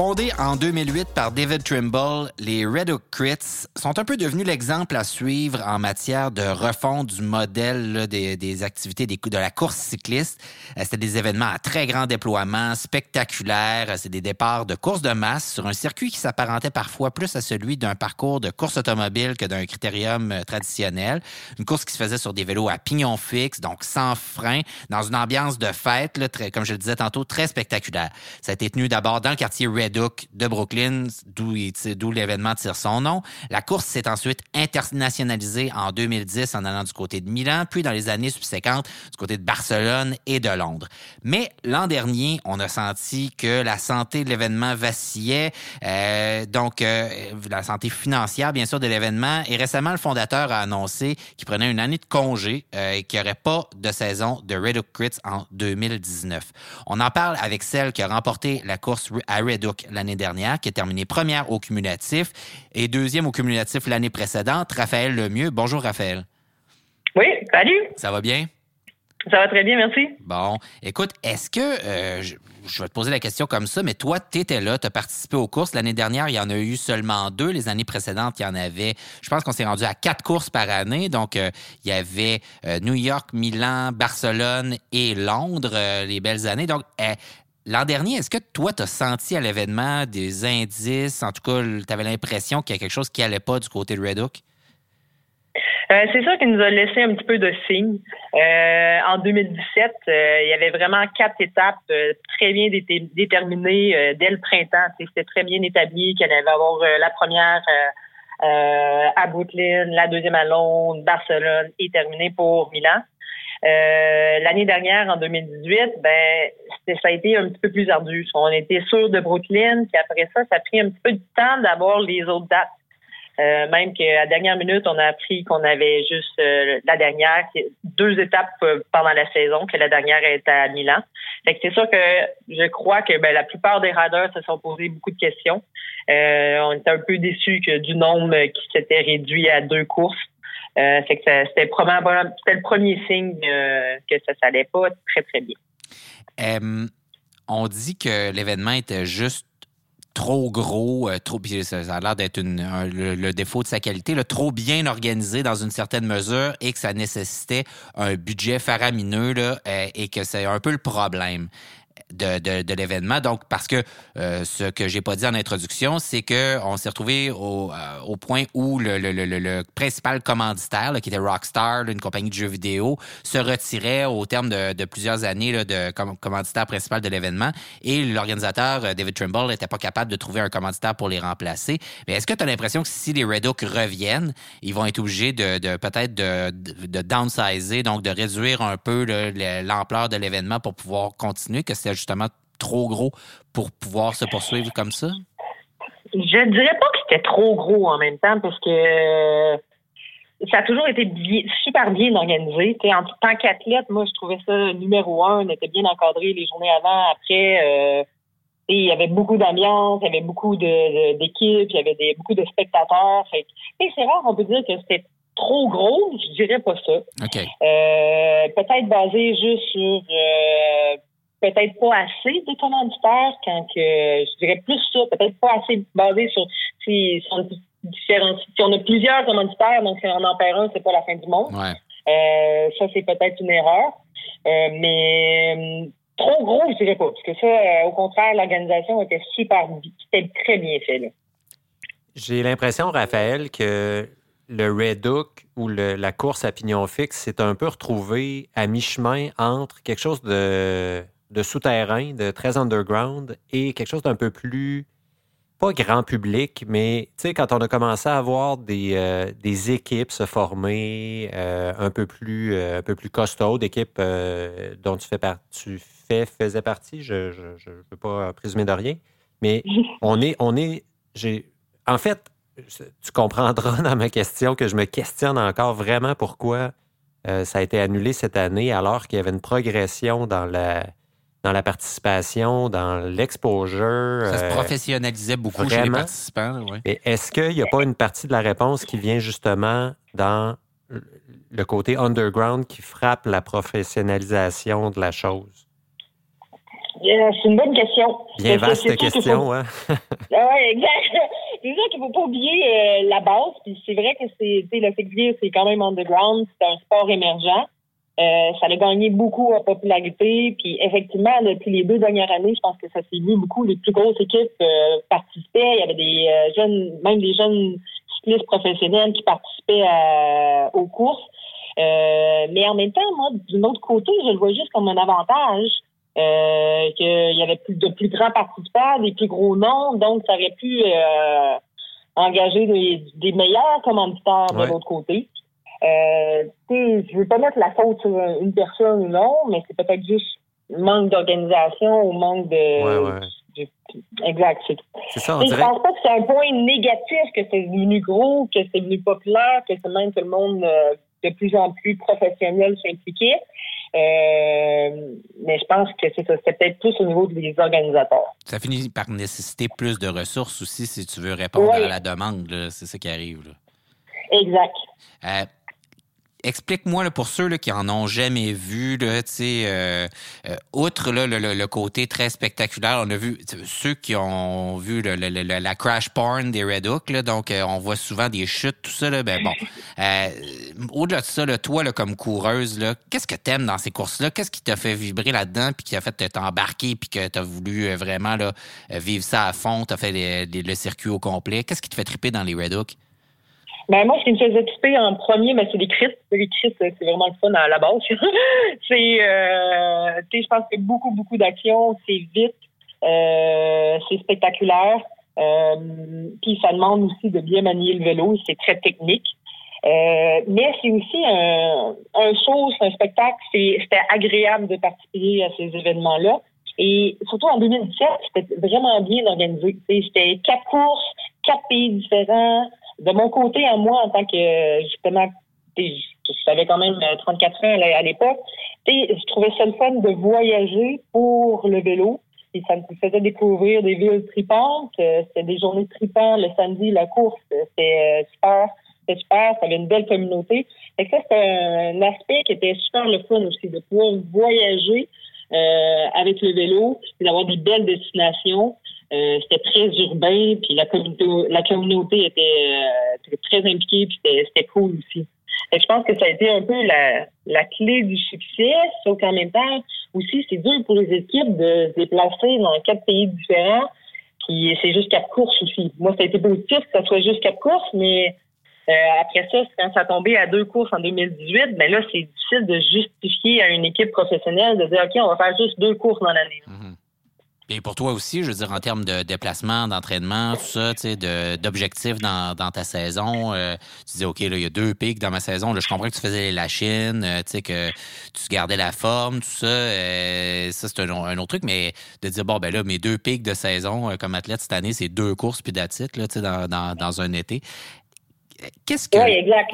Fondés en 2008 par David Trimble, les Red Hook Crits sont un peu devenus l'exemple à suivre en matière de refonte du modèle des, activités de la course cycliste. Euh, c'était des événements à très grand déploiement, spectaculaires. C'est des départs de course de masse sur un circuit qui s'apparentait parfois plus à celui d'un parcours de course automobile que d'un critérium euh, traditionnel. Une course qui se faisait sur des vélos à pignon fixe, donc sans frein, dans une ambiance de fête, comme je le disais tantôt, très spectaculaire. Ça a été tenu d'abord dans le quartier Red de Brooklyn, d'où l'événement tire son nom. La course s'est ensuite internationalisée en 2010 en allant du côté de Milan, puis dans les années subséquentes du côté de Barcelone et de Londres. Mais l'an dernier, on a senti que la santé de l'événement vacillait, euh, donc euh, la santé financière, bien sûr, de l'événement. Et récemment, le fondateur a annoncé qu'il prenait une année de congé euh, et qu'il n'y aurait pas de saison de Red Hook Crits en 2019. On en parle avec celle qui a remporté la course à Red L'année dernière, qui a terminé première au cumulatif et deuxième au cumulatif l'année précédente, Raphaël Lemieux. Bonjour, Raphaël. Oui, salut. Ça va bien? Ça va très bien, merci. Bon, écoute, est-ce que, euh, je, vais te poser la question comme ça, mais toi, tu étais là, tu as participé aux courses. L'année dernière, il y en a eu seulement deux. Les années précédentes, il y en avait, je pense qu'on s'est rendu à quatre courses par année. Donc, euh, il y avait euh, New York, Milan, Barcelone et Londres, les belles années. Donc, L'an dernier, est-ce que toi, tu as senti à l'événement des indices, en tout cas, tu avais l'impression qu'il y a quelque chose qui n'allait pas du côté de Red Hook? Euh, c'est sûr qu'il nous a laissé un petit peu de signes. Euh, en 2017, il y avait vraiment quatre étapes très bien déterminées dès le printemps. C'était très bien établi qu'elle allait avoir la première à Brooklyn, la deuxième à Londres, Barcelone et terminée pour Milan. L'année dernière, en 2018, ben ça a été un petit peu plus ardu. On était sûr de Brooklyn, puis après ça, ça a pris un petit peu de temps d'avoir les autres dates. Euh, même qu'à la dernière minute, on a appris qu'on avait juste euh, la dernière, deux étapes euh, pendant la saison, que la dernière était à Milan. C'est sûr que je crois que ben, la plupart des riders se sont posés beaucoup de questions. on était un peu déçus que du nombre qui s'était réduit à deux courses. Fait que c'était probablement le premier signe que ça s'allait pas très très bien. on dit que l'événement était juste trop gros, euh, trop, ça, a l'air d'être le, défaut de sa qualité, trop bien organisé dans une certaine mesure et que ça nécessitait un budget faramineux là, euh, et que c'est un peu le problème de, de, l'événement. Donc, parce que euh, ce que j'ai pas dit en introduction, c'est que on s'est retrouvé au, euh, au, point où le, le, le, le principal commanditaire, là, qui était Rockstar, une compagnie de jeux vidéo, se retirait au terme de, de plusieurs années là, de commanditaire principal de l'événement. Et l'organisateur, euh, David Trimble, n'était pas capable de trouver un commanditaire pour les remplacer. Mais est-ce que tu as l'impression que si les Red Hawks reviennent, ils vont être obligés de, de peut-être de, de, downsizer, donc de réduire un peu l'ampleur de l'événement pour pouvoir continuer, que c'est justement trop gros pour pouvoir se poursuivre comme ça? Je dirais pas que c'était trop gros en même temps parce que euh, ça a toujours été super bien organisé. en tant qu'athlète, moi, je trouvais ça numéro un. On était bien encadré les journées avant, après. Euh, il y avait beaucoup d'ambiance, il y avait beaucoup d'équipes, il y avait des, beaucoup de spectateurs. c'est rare, on peut dire que c'était trop gros. Je dirais pas ça. Euh, peut-être basé juste sur peut-être pas assez de commanditaires quand que je dirais plus ça, peut-être pas assez basé sur si, on, si on a plusieurs commanditaires, donc si on en perd un, c'est pas la fin du monde. Euh, ça, c'est peut-être une erreur. Euh, mais euh, trop gros, je dirais pas. Parce que ça, au contraire, l'organisation était super c'était très bien fait. J'ai l'impression, Raphaël, que le Red Hook ou la course à pignon fixe s'est un peu retrouvé à mi-chemin entre quelque chose de de souterrain, de très underground, et quelque chose d'un peu plus, pas grand public, mais tu sais, quand on a commencé à voir des, euh, des équipes se former euh, un peu plus euh, un peu plus costauds, d'équipes dont tu fais tu fais, faisais partie, je ne veux pas présumer de rien, mais on est, on est, j'ai, en fait, tu comprendras dans ma question que je me questionne encore vraiment pourquoi ça a été annulé cette année alors qu'il y avait une progression dans la dans la participation, dans l'exposure. Ça se euh, professionnalisait beaucoup chez les participants. est-ce qu'il n'y a pas une partie de la réponse qui vient justement dans le côté underground qui frappe la professionnalisation de la chose? C'est une bonne question. Bien vaste question, hein? oui, exact. C'est sûr qu'il ne faut pas oublier euh, la base. Puis c'est vrai que c'est, le fait c'est quand même underground, c'est un sport émergent. Euh, ça a gagné beaucoup en popularité. Puis effectivement, depuis les deux dernières années, je pense que ça s'est vu beaucoup. Les plus grosses équipes euh, participaient. Il y avait des euh, jeunes, même des jeunes cyclistes professionnels qui participaient aux courses. mais en même temps, moi, d'un autre côté, je le vois juste comme un avantage. qu'il y avait plus de plus grands participants, des plus gros noms, donc ça aurait pu engager des, meilleurs commanditaires de l'autre côté. Euh, je veux pas mettre la faute sur une personne ou non, mais c'est peut-être juste manque d'organisation ou manque de. Exact, c'est ça. On dirait... Je pense pas que c'est un point négatif que c'est devenu gros, que c'est devenu populaire, que c'est même que le monde euh, de plus en plus professionnel s'impliquait. Euh, mais je pense que c'est ça. C'est peut-être plus au niveau des organisateurs. Ça finit par nécessiter plus de ressources aussi si tu veux répondre à la demande. C'est ça qui arrive. Exact. Euh, Explique-moi pour ceux là, qui en ont jamais vu, là, euh, euh, outre là, le, côté très spectaculaire, on a vu ceux qui ont vu la crash porn des Red Hook, là, donc euh, on voit souvent des chutes, tout ça. Là, ben bon, au-delà de ça, là, toi là, comme coureuse, qu'est-ce que t'aimes dans ces courses-là? Qu'est-ce qui t'a fait vibrer là-dedans, puis qui a fait t'embarquer, puis que t'as voulu vraiment là, vivre ça à fond, t'as fait le circuit au complet? Qu'est-ce qui te fait triper dans les Red Hook? Ben, moi, ce qui me faisait triper en premier, ben, c'est les crits. Les c'est vraiment le fun à la base. c'est, euh, je pense que beaucoup, beaucoup d'action, c'est vite, euh, c'est spectaculaire. Euh, puis ça demande aussi de bien manier le vélo, c'est très technique. Euh, mais c'est aussi un, un show, c'est un spectacle, c'était agréable de participer à ces événements-là. Et surtout en 2017, c'était vraiment bien organisé. C'était quatre courses, quatre pays différents. De mon côté, à moi, en tant que justement, je savais quand même 34 ans à l'époque, je trouvais ça le fun de voyager pour le vélo. Et ça me faisait découvrir des villes tripantes. C'était des journées tripantes. Le samedi, la course, c'était super. C'était super. Ça avait une belle communauté. Et ça, c'était un aspect qui était super le fun aussi, de pouvoir voyager euh, avec le vélo, d'avoir des belles destinations. Euh, c'était très urbain, puis la communauté, la communauté était, euh, très impliquée, puis c'était cool aussi. Et je pense que ça a été un peu la, clé du succès, sauf qu'en même temps, aussi, c'est dur pour les équipes de se déplacer dans quatre pays différents, puis c'est juste quatre courses aussi. Moi, ça a été positif que ça soit juste quatre courses, mais euh, après ça, quand ça a à deux courses en 2018, ben là, c'est difficile de justifier à une équipe professionnelle de dire, OK, on va faire juste deux courses dans l'année. Mhm. Et pour toi aussi, je veux dire, en termes de déplacement, d'entraînement, tout ça, tu sais, d'objectifs dans, dans, ta saison, euh, tu disais, OK, là, il y a deux pics dans ma saison. Là, je comprends que tu faisais la Chine, euh, tu sais, que tu gardais la forme, tout ça. ça, c'est un, autre truc, mais de dire, bon, ben là, mes deux pics de saison comme athlète cette année, c'est deux courses puis d'attitude, là, tu sais, dans, dans, dans un été. Qu'est-ce que. Oui, exact.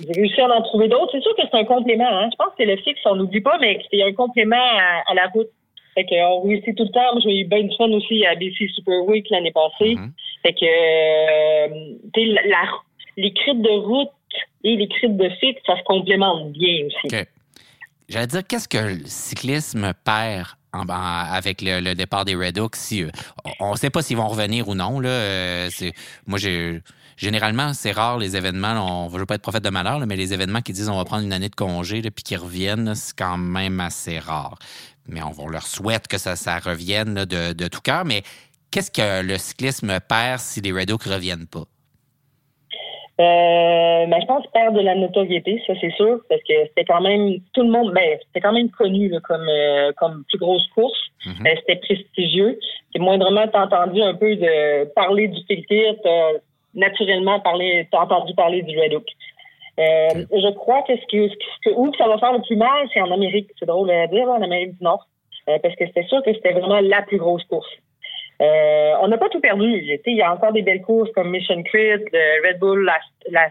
J'ai réussi à en trouver d'autres. C'est sûr que c'est un complément. Hein. Je pense que c'est le fixe, on n'oublie pas, mais c'est un complément à, la route. Fait qu'on réussit tout le temps. Moi, j'ai eu bien de fun aussi à BC Super Week l'année passée. Mm-hmm. Fait que, euh, la, les crites de route et les crites de fixe, ça se complémente bien aussi. J'allais dire, qu'est-ce que le cyclisme perd avec le, départ des Red Hawks? Si, euh, on ne sait pas s'ils vont revenir ou non. Là, euh, moi, j'ai généralement, c'est rare les événements. on ne veut pas être prophète de malheur, mais les événements qui disent on va prendre une année de congé puis qui reviennent, c'est quand même assez rare. Mais on, leur souhaite que ça, ça revienne de, tout cœur. Mais qu'est-ce que le cyclisme perd si les Red ne reviennent pas? Euh, ben, je pense perdre de la notoriété, ça c'est sûr, parce que c'était quand même tout le monde, ben, c'était quand même connu comme euh, comme plus grosse course. Mm-hmm. Euh, c'était prestigieux. C'est moindrement t'as entendu un peu de parler du Tiltir, naturellement parler, t'as entendu parler du Red Hook. Euh, je crois que ce que, ce que, où ça va faire le plus mal, c'est en Amérique. C'est drôle à dire, en Amérique du Nord. Euh, parce que c'était sûr que c'était vraiment la plus grosse course. Euh, on n'a pas tout perdu. Il y a encore des belles courses comme Mission Crit, le Red Bull, la, la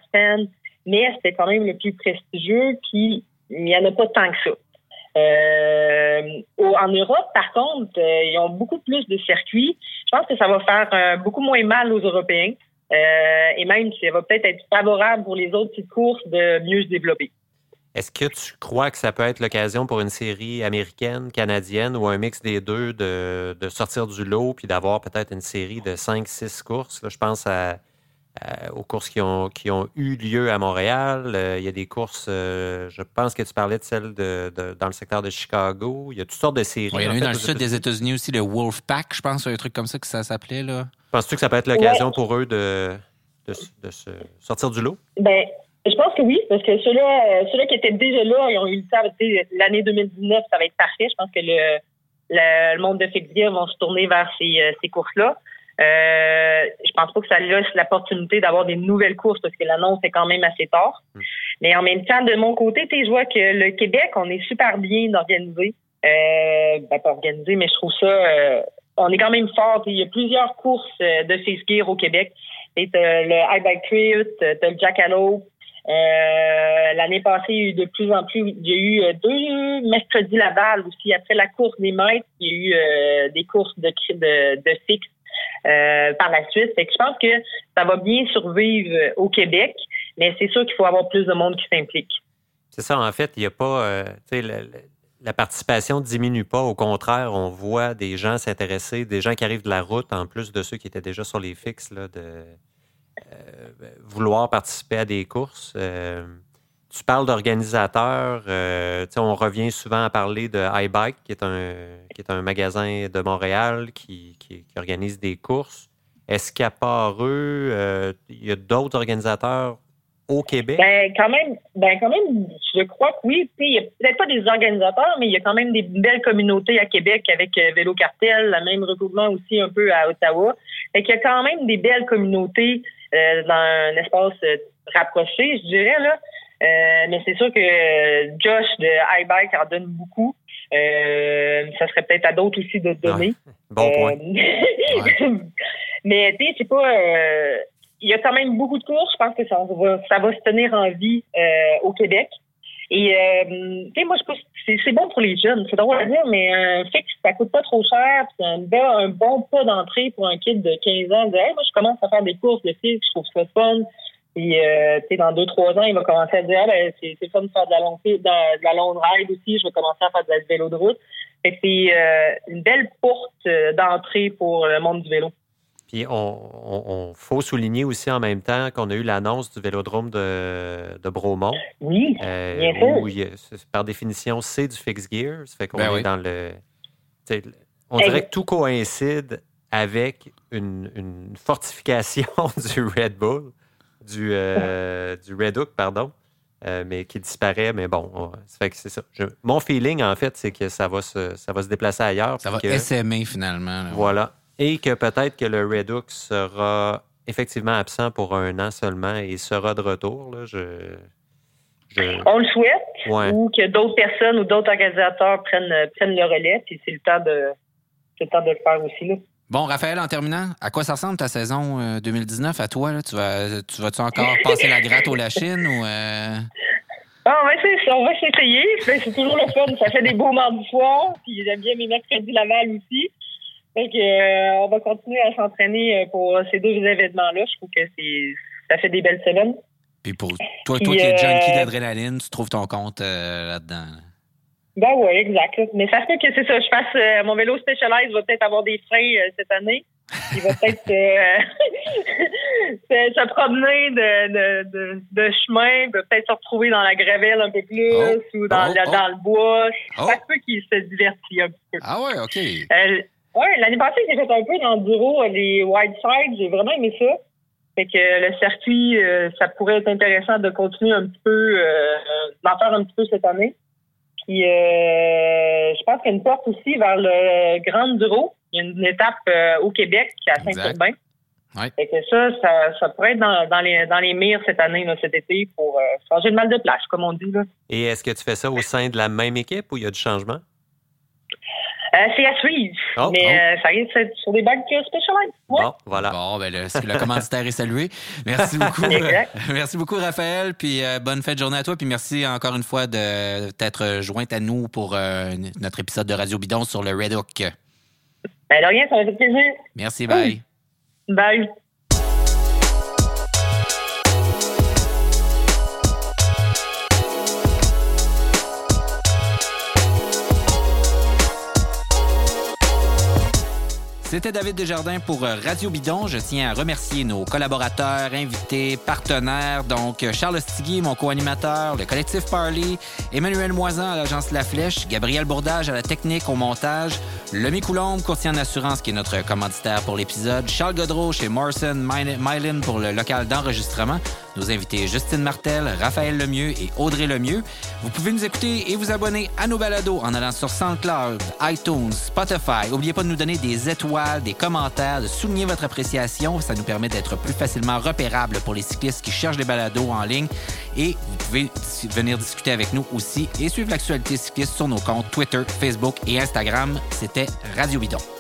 mais c'était quand même le plus prestigieux, puis il n'y en a pas tant que ça. en Europe, par contre, ils ont beaucoup plus de circuits. Je pense que ça va faire beaucoup moins mal aux Européens. Euh, et même, ça va peut-être être favorable pour les autres petites courses de mieux se développer. Est-ce que tu crois que ça peut être l'occasion pour une série américaine, canadienne ou un mix des deux de, sortir du lot puis d'avoir peut-être une série de 5-6 courses? je pense aux courses qui ont, qui ont eu lieu à Montréal. Euh, il y a des courses, euh, je pense que tu parlais de celles de, dans le secteur de Chicago. Il y a toutes sortes de séries. il y en a eu dans le sud des États-Unis aussi, le Wolfpack, je pense, un truc comme ça que ça s'appelait. là. Penses-tu que ça peut être l'occasion pour eux de, de, se sortir du lot? Ben, je pense que oui, parce que ceux-là, ceux qui étaient déjà là, ils ont eu le temps. L'année 2019, ça va être parfait. Je pense que le, le, monde de Fixgear vont se tourner vers ces, euh, ces courses-là. Euh, je pense pas que ça laisse l'opportunité d'avoir des nouvelles courses parce que l'annonce est quand même assez tard. Mm. Mais en même temps, de mon côté, je vois que le Québec, on est super bien organisé. Euh, ben, pas organisé, mais je trouve ça euh, on est quand même fort. Il y a plusieurs courses euh, de face gear au Québec. T'as le High Bike Trail, t'as le Jackalope. Euh, L'année passée, il y a eu de plus en plus, il y a eu euh, deux mercredis Laval aussi. Après la course des maîtres, il y a eu euh, des courses de, de, de fixe par la suite. Je pense que ça va bien survivre au Québec, mais c'est sûr qu'il faut avoir plus de monde qui s'implique. C'est ça, en fait, il n'y a pas, tu sais, la participation ne diminue pas. Au contraire, on voit des gens s'intéresser, des gens qui arrivent de la route, en plus de ceux qui étaient déjà sur les fixes, là, de euh, vouloir participer à des courses. Euh, tu parles d'organisateurs. Euh, on revient souvent à parler de iBike, qui est un, qui est un magasin de Montréal qui, qui, organise des courses. Est-ce qu'à part eux, il y a d'autres organisateurs au Québec? Ben, quand même, ben, quand même, je crois que oui. Il n'y a peut-être pas des organisateurs, mais il y a quand même des belles communautés à Québec avec euh, Vélo Cartel, le même regroupement aussi un peu à Ottawa. Fait qu'il y a quand même des belles communautés euh, dans un espace euh, rapproché, je dirais, là. Mais c'est sûr que Josh de iBike en donne beaucoup. ça serait peut-être à d'autres aussi de donner. bon point. mais tu sais, c'est pas il y a quand même beaucoup de cours. Je pense que ça va, ça va se tenir en vie euh, au Québec. Et euh, tu sais, moi, je c'est bon pour les jeunes. C'est drôle à dire, mais un fixe, ça coûte pas trop cher. C'est un, un bon pas d'entrée pour un kid de 15 ans. De, moi, je commence à faire des courses de fixe, je trouve ça fun. Et euh, tu sais, dans deux, trois ans, il va commencer à dire, ah, ben, c'est fun de faire de la longue de, de la longue ride aussi. Je vais commencer à faire de la vélo de route. Fait c'est euh, une belle porte euh, d'entrée pour le monde du vélo. Puis on, faut souligner aussi en même temps qu'on a eu l'annonce du vélodrome de, de Bromont. Oui, euh, bien sûr. par définition, c'est du fixed gear. Ça fait qu'on ben est dans le. On dirait que tout coïncide avec une, fortification du Red Bull, du, euh, du Red Hook, pardon, euh, mais qui disparaît. Mais bon, ça fait que c'est ça. mon feeling, en fait, c'est que ça va se, ça va se déplacer ailleurs. Ça va que, finalement. voilà et que peut-être que le Redux sera effectivement absent pour un an seulement et sera de retour. Là. Je, On le souhaite, ou que d'autres personnes ou d'autres organisateurs prennent, prennent le relais, puis c'est le temps de le temps de le faire aussi. Là. Bon, Raphaël, en terminant, à quoi ça ressemble ta saison 2019 euh, à toi? Là? Tu vas tu vas-tu encore passer la gratte au Lachine ou euh? ah, on va s'essayer. C'est toujours le fun. Ça fait des beaux mardis soirs. Puis j'aime bien mes mercredis Laval aussi. Donc, euh, on va continuer à s'entraîner euh, pour ces deux événements-là. Je trouve que c'est ça fait des belles semaines. Puis pour toi, toi qui es junkie d'adrénaline, tu trouves ton compte là-dedans. Ben oui, exact. Mais ça fait que c'est ça. Je fasse mon vélo Specialized va peut-être avoir des freins cette année. Il va peut-être se, promener de, de, de, chemin, peut-être se retrouver dans la gravelle un peu plus oh. ou dans, oh, le, oh. dans le bois. Ça se peut qu'il se divertit un peu. Ah ouais, OK. Oui, l'année passée, j'ai fait un peu d'enduro, les wide sides. J'ai vraiment aimé ça. Fait que le circuit, euh, ça pourrait être intéressant de continuer un petit peu, euh, d'en faire un petit peu cette année. Puis, euh, je pense qu'il y a une porte aussi vers le Grand Enduro. Il y a une étape au Québec qui est à Saint-Urbain. Ouais. Fait que ça, ça, pourrait être dans, les, dans les mires cette année, cet été, pour changer de mal de plage, comme on dit. Là. Et est-ce que tu fais ça au sein de la même équipe ou il y a du changement? Euh, c'est à suivre. Oh, mais oh. Euh, ça risque d'être sur des bagues spéciales. Bon, voilà. Bon, ben, le, le commanditaire est salué. Merci beaucoup. merci beaucoup, Raphaël. Puis euh, bonne fête de journée à toi. Puis merci encore une fois de t'être jointe à nous pour notre épisode de Radio Bidon sur le Red Hook. Ben, de rien, ça m'a fait plaisir. Merci, bye. Bye. C'était David Desjardins pour euh, Radio Bidon. Je tiens à remercier nos collaborateurs, invités, partenaires. Donc, euh, Charles Stiguier, mon co-animateur, le collectif Parley, Emmanuel Moisan à l'agence La Flèche, Gabriel Bourdage à la technique, au montage, Lemmy Coulombe, courtier en assurance, qui est notre commanditaire pour l'épisode, Charles Godreau chez Morrison Mylin pour le local d'enregistrement, nos invités Justine Martel, Raphaël Lemieux et Audrey Lemieux. Vous pouvez nous écouter et vous abonner à nos balados en allant sur SoundCloud, iTunes, Spotify. N'oubliez pas de nous donner des étoiles, des commentaires, de souligner votre appréciation. Ça nous permet d'être plus facilement repérables pour les cyclistes qui cherchent des balados en ligne. Et vous pouvez venir discuter avec nous aussi et suivre l'actualité cycliste sur nos comptes Twitter, Facebook et Instagram. C'était Radio Bidon.